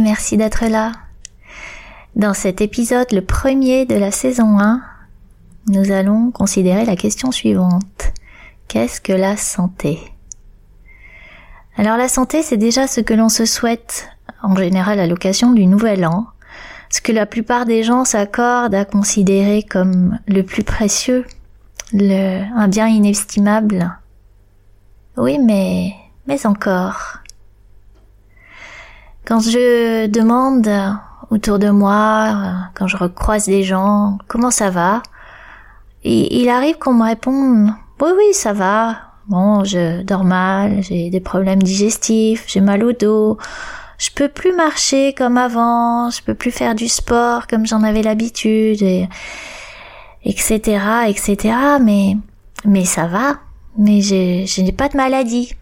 merci d'être là. Dans cet épisode, le premier de la saison 1, nous allons considérer la question suivante. Qu'est-ce que la santé? Alors la santé, c'est déjà ce que l'on se souhaite en général à l'occasion du nouvel an, ce que la plupart des gens s'accordent à considérer comme le plus précieux, un bien inestimable. Oui, mais, mais encore. Quand je demande autour de moi, quand je recroise des gens, comment ça va il arrive qu'on me réponde oui oui ça va. Bon, je dors mal, j'ai des problèmes digestifs, j'ai mal au dos, je peux plus marcher comme avant, je peux plus faire du sport comme j'en avais l'habitude, et, etc., etc. Mais, mais ça va. Mais je n'ai pas de maladie.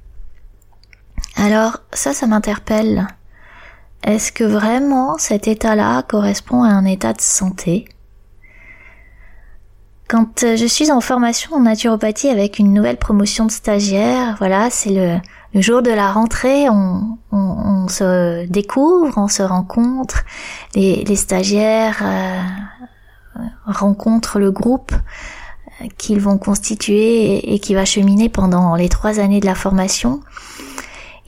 Alors ça, ça m'interpelle. Est-ce que vraiment cet état-là correspond à un état de santé? Quand euh, je suis en formation en naturopathie avec une nouvelle promotion de stagiaire, voilà, c'est le, jour de la rentrée, on, se découvre, on se rencontre, les, stagiaires euh, rencontrent le groupe euh, qu'ils vont constituer et qui va cheminer pendant les trois années de la formation.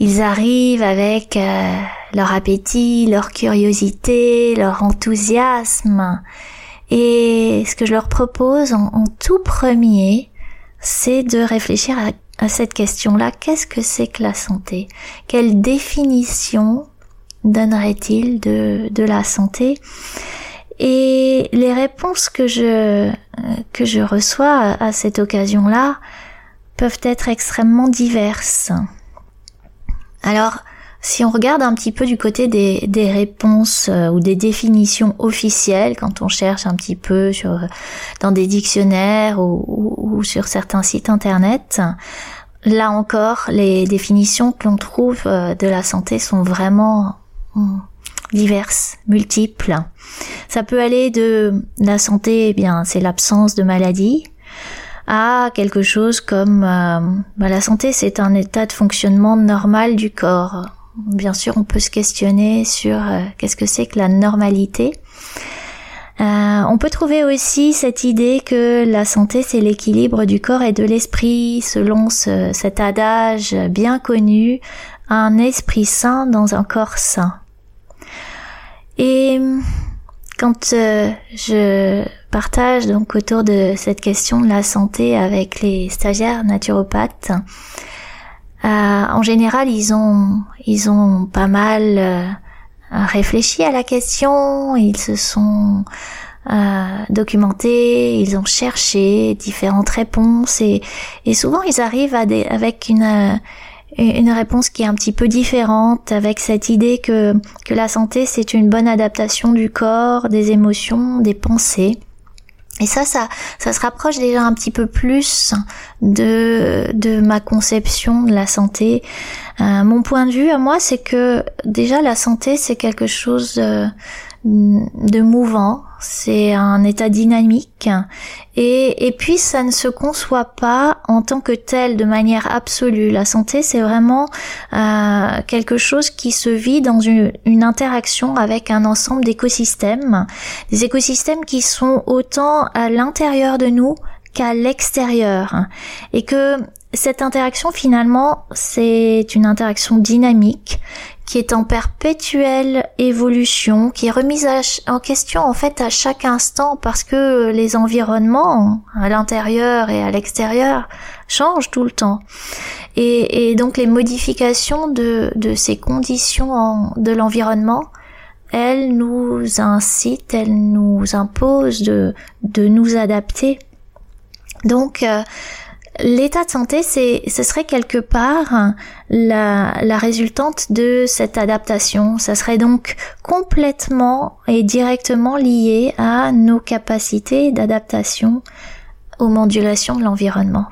Ils arrivent avec euh, leur appétit, leur curiosité, leur enthousiasme. Et ce que je leur propose en, tout premier, c'est de réfléchir à, cette question-là. Qu'est-ce que c'est que la santé? Quelle définition donnerait-il de, de la santé? Et les réponses que je, que je reçois à cette occasion-là peuvent être extrêmement diverses. Alors, si on regarde un petit peu du côté des, réponses euh, ou des définitions officielles, quand on cherche un petit peu dans des dictionnaires ou, sur certains sites internet, là encore, les définitions que l'on trouve euh, de la santé sont vraiment hmm, diverses, multiples. Ça peut aller de la santé, eh bien, c'est l'absence de maladie, à quelque chose comme euh, bah, la santé, c'est un état de fonctionnement normal du corps. Bien sûr, on peut se questionner sur euh, qu'est-ce que c'est que la normalité. Euh, on peut trouver aussi cette idée que la santé, c'est l'équilibre du corps et de l'esprit, selon cet adage bien connu, un esprit sain dans un corps sain. Et quand euh, je partage donc autour de cette question de la santé avec les stagiaires naturopathes, euh, en général ils ont ils ont pas mal euh, réfléchi à la question, ils se sont documentés, ils ont cherché différentes réponses et, et souvent ils arrivent à des, avec une une réponse qui est un petit peu différente avec cette idée que, que la santé c'est une bonne adaptation du corps, des émotions, des pensées. Et ça, ça, ça se rapproche déjà un petit peu plus de, de ma conception de la santé. Euh, mon point de vue à moi, c'est que déjà la santé, c'est quelque chose euh, de mouvant, c'est un état dynamique. Et, et puis ça ne se conçoit pas en tant que tel de manière absolue. La santé c'est vraiment euh, quelque chose qui se vit dans une, une interaction avec un ensemble d'écosystèmes, des écosystèmes qui sont autant à l'intérieur de nous qu'à l'extérieur. Et que cette interaction finalement c'est une interaction dynamique qui est en perpétuelle évolution, qui est remise en question en fait à chaque instant parce que les environnements à l'intérieur et à l'extérieur changent tout le temps. Et, donc les modifications de, ces conditions de l'environnement, elles nous incitent, elles nous imposent de, de nous adapter. Donc euh, l'état de santé, c'est, ce serait quelque part la, résultante de cette adaptation. Ça serait donc complètement et directement lié à nos capacités d'adaptation aux modulations de l'environnement.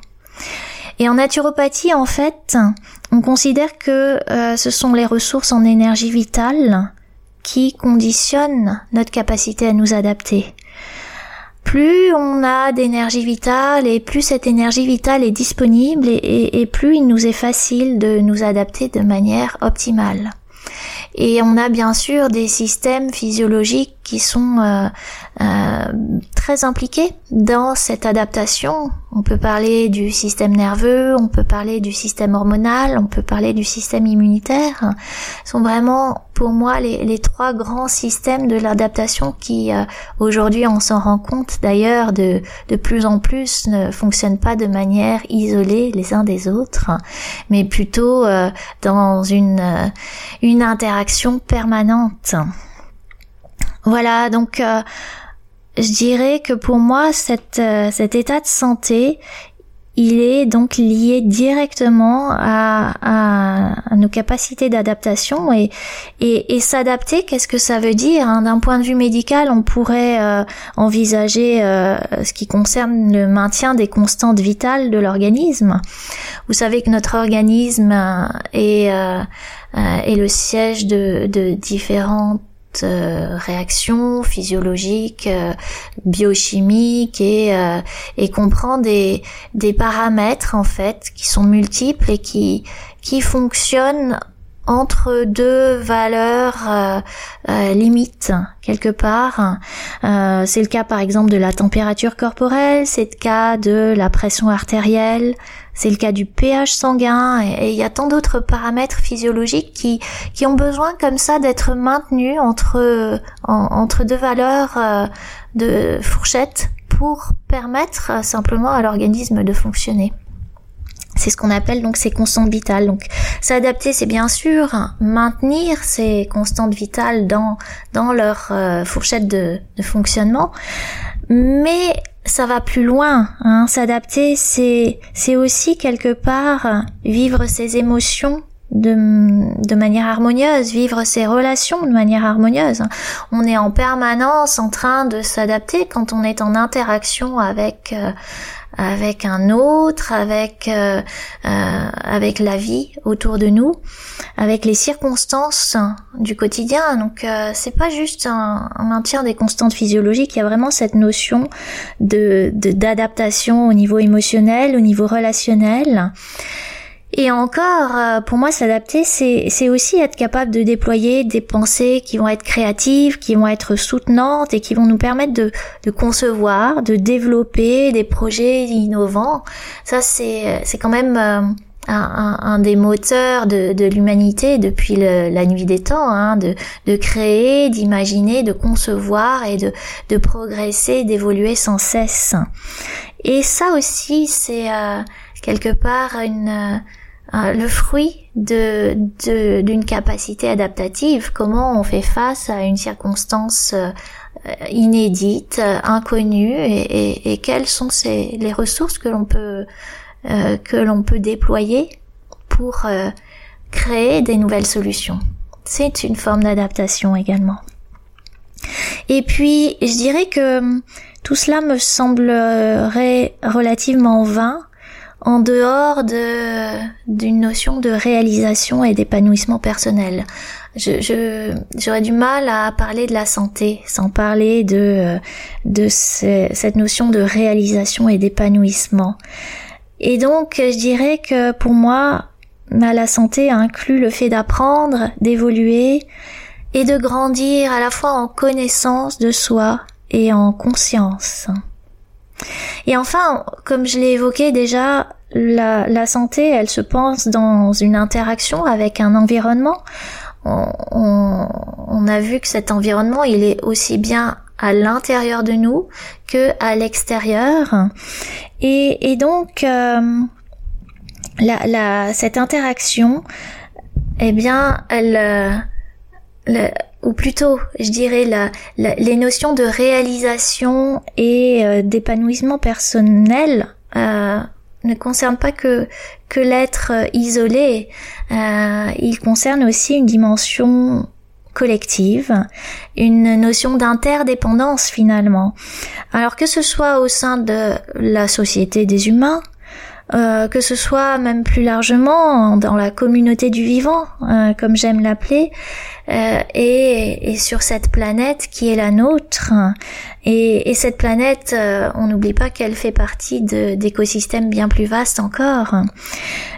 Et en naturopathie, en fait, on considère que euh, ce sont les ressources en énergie vitale qui conditionnent notre capacité à nous adapter. Plus on a d'énergie vitale et plus cette énergie vitale est disponible et, plus il nous est facile de nous adapter de manière optimale. Et on a bien sûr des systèmes physiologiques qui sont euh, euh, très impliqués dans cette adaptation. On peut parler du système nerveux, on peut parler du système hormonal, on peut parler du système immunitaire. Ce sont vraiment pour moi les, trois grands systèmes de l'adaptation qui euh, aujourd'hui on s'en rend compte d'ailleurs de, de plus en plus ne fonctionnent pas de manière isolée les uns des autres, mais plutôt euh, dans une, euh, une interaction permanente. Voilà, donc euh, je dirais que pour moi, euh, cet état de santé, il est donc lié directement à, nos capacités d'adaptation et, s'adapter, qu'est-ce que ça veut dire hein? D'un point de vue médical, on pourrait euh, envisager ce qui concerne le maintien des constantes vitales de l'organisme. Vous savez que notre organisme est, est le siège de, de différentes euh, réactions physiologiques, euh, biochimiques et, euh, et comprend des, des paramètres en fait qui sont multiples et qui, qui fonctionnent entre deux valeurs euh, limites quelque part. Euh, c'est le cas par exemple de la température corporelle, c'est le cas de la pression artérielle, c'est le cas du pH sanguin et il y a tant d'autres paramètres physiologiques qui, qui ont besoin comme ça d'être maintenus entre, entre deux valeurs euh, de fourchette pour permettre simplement à l'organisme de fonctionner. C'est ce qu'on appelle donc ces constantes vitales. Donc s'adapter, c'est bien sûr maintenir ces constantes vitales dans dans leur euh, fourchette de, de, fonctionnement, mais ça va plus loin. Hein. S'adapter, c'est c'est aussi quelque part vivre ses émotions de, de manière harmonieuse, vivre ses relations de manière harmonieuse. On est en permanence en train de s'adapter quand on est en interaction avec euh, avec un autre, avec euh, euh, avec la vie autour de nous, avec les circonstances du quotidien. Donc euh, c'est pas juste un, maintien des constantes physiologiques, il y a vraiment cette notion de d'adaptation au niveau émotionnel, au niveau relationnel. Et encore, euh, pour moi, s'adapter, c'est aussi être capable de déployer des pensées qui vont être créatives, qui vont être soutenantes et qui vont nous permettre de, de concevoir, de développer des projets innovants. Ça, c'est quand même euh, un, un, des moteurs de, de l'humanité depuis le, la nuit des temps, hein, de, de créer, d'imaginer, de concevoir et de, de progresser, d'évoluer sans cesse. Et ça aussi, c'est euh, quelque part une euh, le fruit de d'une capacité adaptative. Comment on fait face à une circonstance euh, inédite, inconnue, et, quelles sont les ressources que l'on peut euh, déployer pour créer des nouvelles solutions. C'est une forme d'adaptation également. Et puis, je dirais que hum, tout cela me semblerait relativement vain en dehors de d'une notion de réalisation et d'épanouissement personnel. Je, j'aurais du mal à parler de la santé sans parler de de cette notion de réalisation et d'épanouissement. Et donc, je dirais que pour moi, la santé inclut le fait d'apprendre, d'évoluer et de grandir à la fois en connaissance de soi et en conscience. Et enfin, comme je l'ai évoqué déjà, la, la, santé, elle se pense dans une interaction avec un environnement. On, on, on, a vu que cet environnement, il est aussi bien à l'intérieur de nous que à l'extérieur. Et, et, donc, euh, la, la, cette interaction, eh bien, elle, euh, ou plutôt, je dirais, la, les notions de réalisation et euh, d'épanouissement personnel euh, ne concerne pas que que l'être isolé, euh, il concerne aussi une dimension collective, une notion d'interdépendance finalement. Alors que ce soit au sein de la société des humains, euh, que ce soit même plus largement dans la communauté du vivant, euh, comme j'aime l'appeler, euh, et, et, sur cette planète qui est la nôtre. Et, et cette planète, euh, on n'oublie pas qu'elle fait partie d'écosystèmes bien plus vastes encore.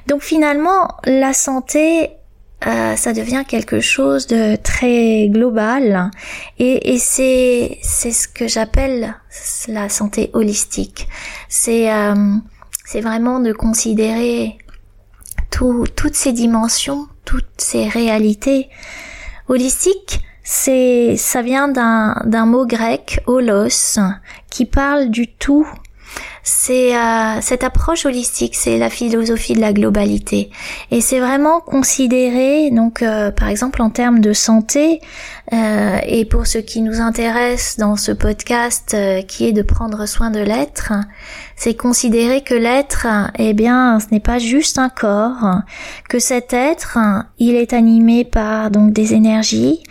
Donc finalement, la santé, euh, ça devient quelque chose de très global et, et c'est c'est ce que j'appelle la santé holistique. C'est euh, c'est vraiment de considérer tout, toutes ces dimensions, toutes ces réalités. Holistique, c'est, ça vient d'un, d'un mot grec, holos, qui parle du tout c'est euh, cette approche holistique, c'est la philosophie de la globalité, et c'est vraiment considéré donc euh, par exemple en termes de santé, euh, et pour ce qui nous intéresse dans ce podcast qui est de prendre soin de l'être, c'est considérer que l'être, eh bien, ce n'est pas juste un corps, que cet être, il est animé par donc des énergies,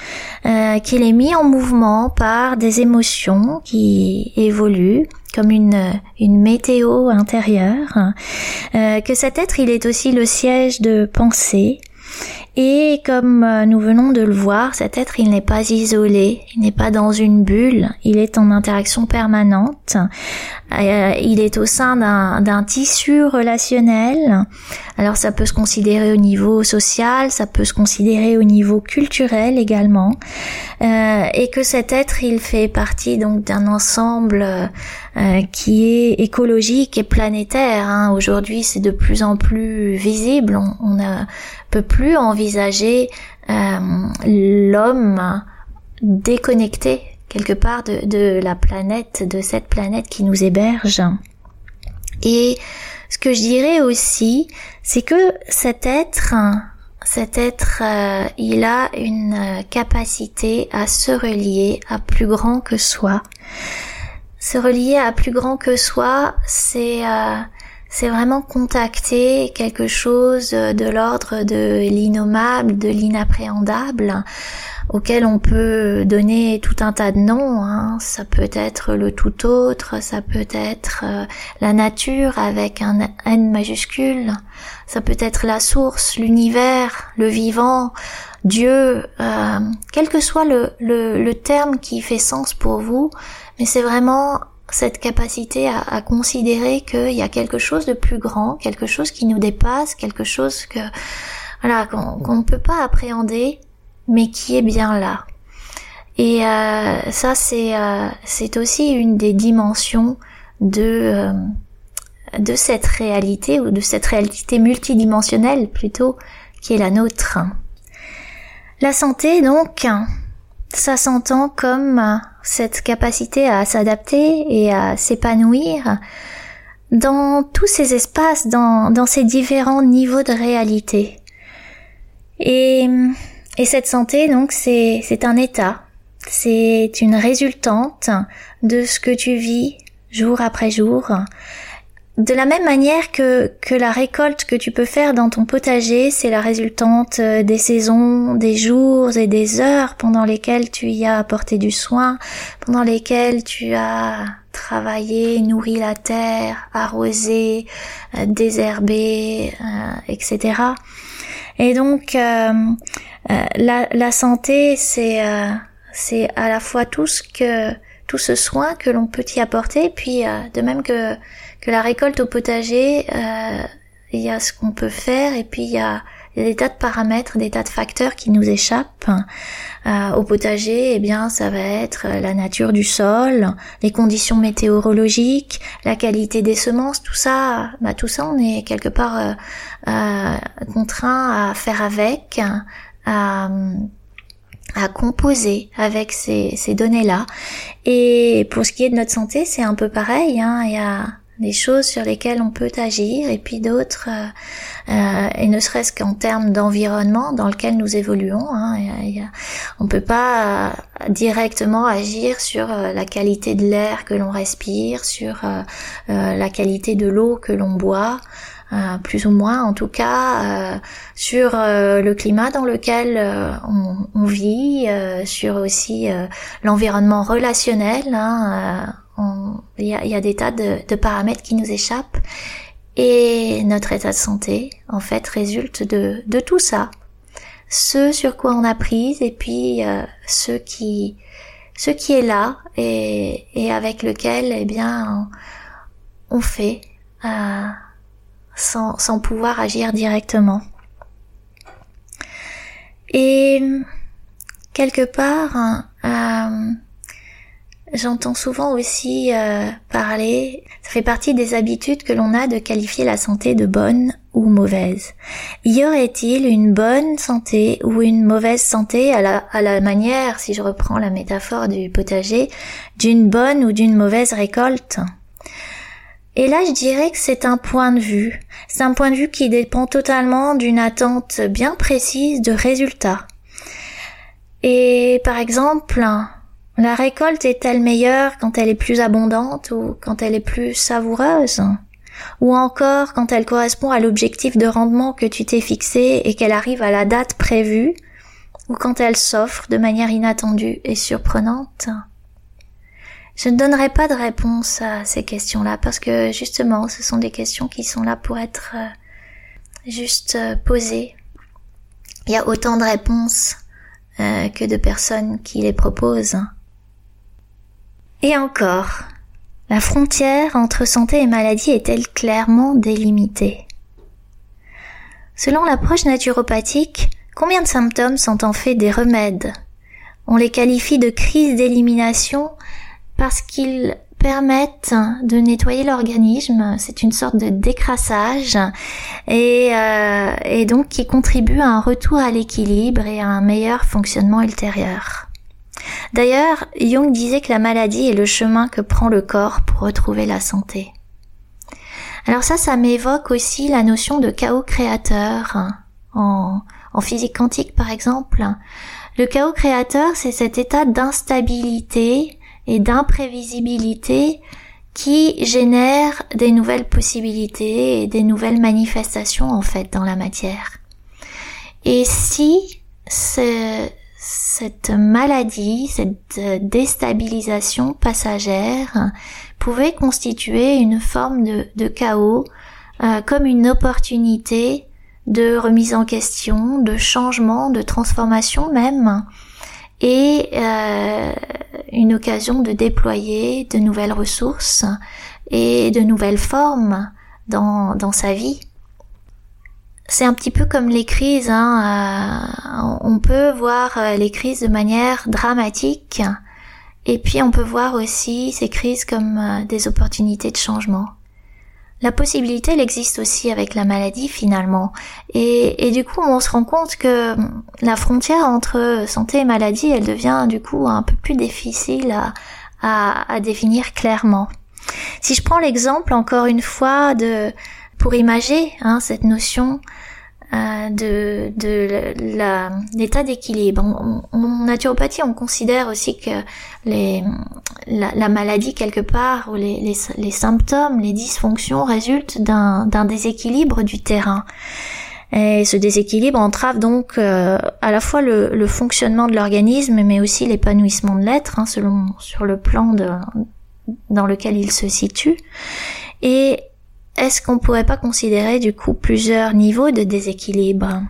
qu'il est mis en mouvement par des émotions qui évoluent comme une, une météo intérieure, euh, que cet être il est aussi le siège de pensée. Et comme euh, nous venons de le voir, cet être, il n'est pas isolé, il n'est pas dans une bulle, il est en interaction permanente, euh, il est au sein d'un tissu relationnel. Alors ça peut se considérer au niveau social, ça peut se considérer au niveau culturel également, euh, et que cet être, il fait partie donc d'un ensemble qui est écologique et planétaire. Hein. Aujourd'hui, c'est de plus en plus visible. On, a peut plus envisager euh, l'homme déconnecté quelque part de, de la planète, de cette planète qui nous héberge. Et ce que je dirais aussi, c'est que cet être, cet être, euh, il a une capacité à se relier à plus grand que soi. Se relier à plus grand que soi, c'est euh, c'est vraiment contacter quelque chose de l'ordre de l'innommable, de l'inappréhendable, auquel on peut donner tout un tas de noms. Hein. Ça peut être le tout autre, ça peut être euh, la nature avec un N majuscule, ça peut être la source, l'univers, le vivant, Dieu, euh, quel que soit le, le, le terme qui fait sens pour vous, mais c'est vraiment cette capacité à, considérer qu'il y a quelque chose de plus grand, quelque chose qui nous dépasse, quelque chose que voilà qu'on ne peut pas appréhender, mais qui est bien là. Et euh, ça, c'est euh, c'est aussi une des dimensions de euh, de cette réalité ou de cette réalité multidimensionnelle plutôt qui est la nôtre. La santé, donc, ça s'entend comme cette capacité à s'adapter et à s'épanouir dans tous ces espaces, dans, ces différents niveaux de réalité. Et, et cette santé, donc, c'est un état, c'est une résultante de ce que tu vis jour après jour, de la même manière que, que la récolte que tu peux faire dans ton potager, c'est la résultante euh, des saisons, des jours et des heures pendant lesquelles tu y as apporté du soin, pendant lesquelles tu as travaillé, nourri la terre, arrosé, euh, désherbé, euh, etc. Et donc la, la, santé, c'est c'est à la fois tout ce que tout ce soin que l'on peut y apporter, puis de même que que la récolte au potager, euh, il y a ce qu'on peut faire et puis il y a, des tas de paramètres, des tas de facteurs qui nous échappent. Euh, au potager, eh bien, ça va être la nature du sol, les conditions météorologiques, la qualité des semences, tout ça, bah, tout ça, on est quelque part euh, euh contraint à faire avec, à, à composer avec ces, ces données-là. Et pour ce qui est de notre santé, c'est un peu pareil. Hein, il y a des choses sur lesquelles on peut agir et puis d'autres, euh, euh, et ne serait-ce qu'en termes d'environnement dans lequel nous évoluons. Hein, on peut pas euh, directement agir sur la qualité de l'air que l'on respire, sur la qualité de l'eau que l'on boit. plus ou moins en tout cas sur le climat dans lequel on, on, vit, sur aussi l'environnement relationnel. Hein, il y a, des tas de, paramètres qui nous échappent et notre état de santé, en fait, résulte de, tout ça. Ce sur quoi on a prise et puis euh, ce qui ce qui est là et, avec lequel, eh bien, on, fait euh, sans, sans pouvoir agir directement. Et quelque part, euh, J'entends souvent aussi euh, parler, ça fait partie des habitudes que l'on a de qualifier la santé de bonne ou mauvaise. Y aurait-il une bonne santé ou une mauvaise santé à la, à la manière, si je reprends la métaphore du potager, d'une bonne ou d'une mauvaise récolte? Et là, je dirais que c'est un point de vue. C'est un point de vue qui dépend totalement d'une attente bien précise de résultats. Et par exemple, la récolte est-elle meilleure quand elle est plus abondante ou quand elle est plus savoureuse? Ou encore quand elle correspond à l'objectif de rendement que tu t'es fixé et qu'elle arrive à la date prévue? Ou quand elle s'offre de manière inattendue et surprenante? Je ne donnerai pas de réponse à ces questions-là parce que justement ce sont des questions qui sont là pour être euh, juste euh, posées. Il y a autant de réponses euh, que de personnes qui les proposent. Et encore, la frontière entre santé et maladie est-elle clairement délimitée? Selon l'approche naturopathique, combien de symptômes sont en fait des remèdes? On les qualifie de crises d'élimination parce qu'ils permettent de nettoyer l'organisme, c'est une sorte de décrassage et, euh, et donc qui contribue à un retour à l'équilibre et à un meilleur fonctionnement ultérieur. D'ailleurs, Jung disait que la maladie est le chemin que prend le corps pour retrouver la santé. Alors ça, ça m'évoque aussi la notion de chaos créateur en, physique quantique par exemple. Le chaos créateur, c'est cet état d'instabilité et d'imprévisibilité qui génère des nouvelles possibilités et des nouvelles manifestations en fait dans la matière. Et si cette maladie, cette euh, déstabilisation passagère pouvait constituer une forme de, chaos euh, comme une opportunité de remise en question, de changement, de transformation même, et euh, une occasion de déployer de nouvelles ressources et de nouvelles formes dans, dans sa vie c'est un petit peu comme les crises. Hein, euh, on peut voir euh, les crises de manière dramatique, et puis on peut voir aussi ces crises comme euh, des opportunités de changement. La possibilité, elle existe aussi avec la maladie finalement. Et, du coup, on se rend compte que la frontière entre santé et maladie, elle devient du coup un peu plus difficile à, à définir clairement. Si je prends l'exemple encore une fois de pour imager hein, cette notion euh, de, de l'état d'équilibre. En, naturopathie, on considère aussi que les, la, maladie quelque part ou les, les, les symptômes, les dysfonctions résultent d'un déséquilibre du terrain. Et ce déséquilibre entrave donc euh, à la fois le, le fonctionnement de l'organisme, mais aussi l'épanouissement de l'être, hein, selon sur le plan de, dans lequel il se situe. Et est-ce qu'on pourrait pas considérer du coup plusieurs niveaux de déséquilibre?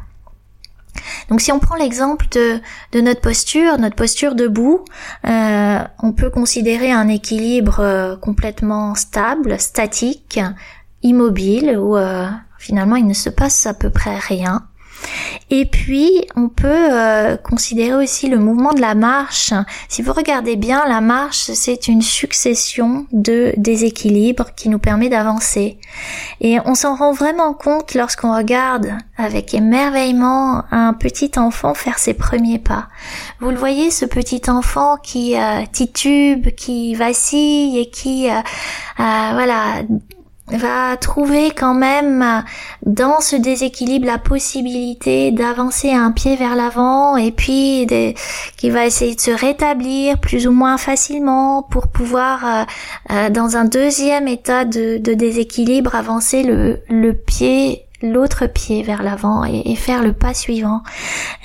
Donc si on prend l'exemple de, de, notre posture, notre posture debout, euh, on peut considérer un équilibre euh, complètement stable, statique, immobile, où euh, finalement il ne se passe à peu près rien. Et puis, on peut euh, considérer aussi le mouvement de la marche. Si vous regardez bien, la marche, c'est une succession de déséquilibres qui nous permet d'avancer. Et on s'en rend vraiment compte lorsqu'on regarde avec émerveillement un petit enfant faire ses premiers pas. Vous le voyez, ce petit enfant qui euh, titube, qui vacille et qui, euh, voilà, va trouver quand même dans ce déséquilibre la possibilité d'avancer un pied vers l'avant et puis qui va essayer de se rétablir plus ou moins facilement pour pouvoir euh, euh, dans un deuxième état de, déséquilibre avancer le, le pied l'autre pied vers l'avant et, faire le pas suivant.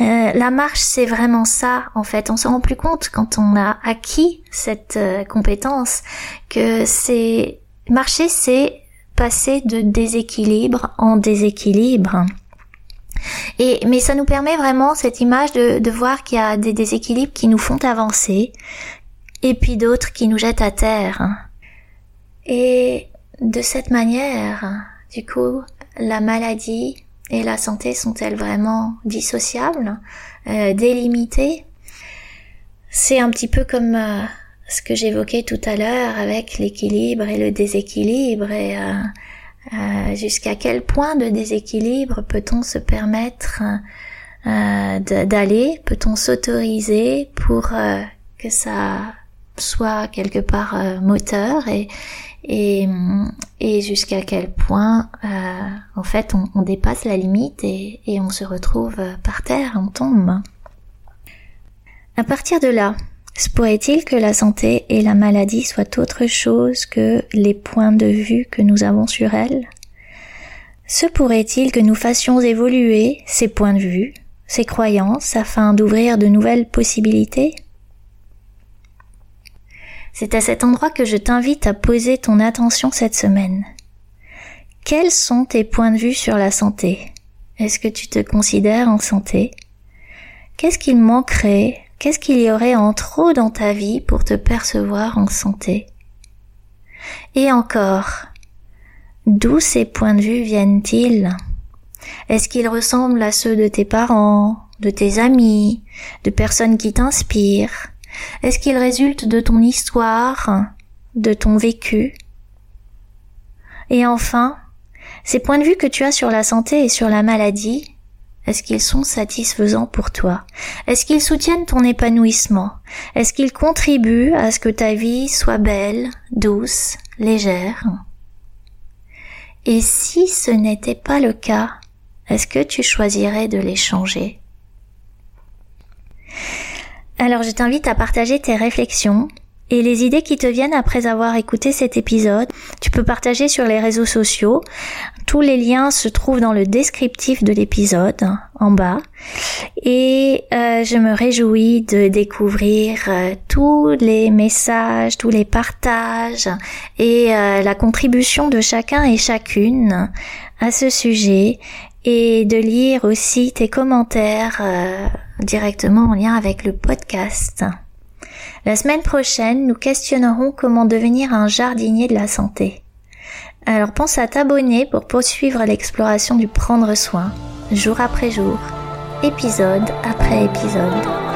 Euh, la marche, c'est vraiment ça, en fait. On se rend plus compte quand on a acquis cette compétence que c'est marcher, c'est passer de déséquilibre en déséquilibre. Et, mais ça nous permet vraiment cette image de, de voir qu'il y a des déséquilibres qui nous font avancer et puis d'autres qui nous jettent à terre. Et de cette manière, du coup, la maladie et la santé sont-elles vraiment dissociables, euh, délimitées? C'est un petit peu comme euh, ce que j'évoquais tout à l'heure avec l'équilibre et le déséquilibre et euh, euh, jusqu'à quel point de déséquilibre peut-on se permettre euh, d'aller, peut-on s'autoriser pour que ça soit quelque part moteur et et, et jusqu'à quel point en fait on, on, dépasse la limite et, et on se retrouve par terre, on tombe. À partir de là, se pourrait-il que la santé et la maladie soient autre chose que les points de vue que nous avons sur elles? Se pourrait-il que nous fassions évoluer ces points de vue, ces croyances, afin d'ouvrir de nouvelles possibilités? C'est à cet endroit que je t'invite à poser ton attention cette semaine. Quels sont tes points de vue sur la santé? Est-ce que tu te considères en santé? Qu'est-ce qu'il manquerait Qu'est-ce qu'il y aurait en trop dans ta vie pour te percevoir en santé? Et encore, d'où ces points de vue viennent-ils? Est-ce qu'ils ressemblent à ceux de tes parents, de tes amis, de personnes qui t'inspirent? Est-ce qu'ils résultent de ton histoire, de ton vécu? Et enfin, ces points de vue que tu as sur la santé et sur la maladie, est-ce qu'ils sont satisfaisants pour toi? Est-ce qu'ils soutiennent ton épanouissement? Est-ce qu'ils contribuent à ce que ta vie soit belle, douce, légère? Et si ce n'était pas le cas, est-ce que tu choisirais de les changer? Alors je t'invite à partager tes réflexions et les idées qui te viennent après avoir écouté cet épisode. Tu peux partager sur les réseaux sociaux. Tous les liens se trouvent dans le descriptif de l'épisode en bas. Et euh, je me réjouis de découvrir euh, tous les messages, tous les partages et euh, la contribution de chacun et chacune à ce sujet et de lire aussi tes commentaires directement en lien avec le podcast. La semaine prochaine, nous questionnerons comment devenir un jardinier de la santé. Alors pense à t'abonner pour poursuivre l'exploration du prendre soin, jour après jour, épisode après épisode.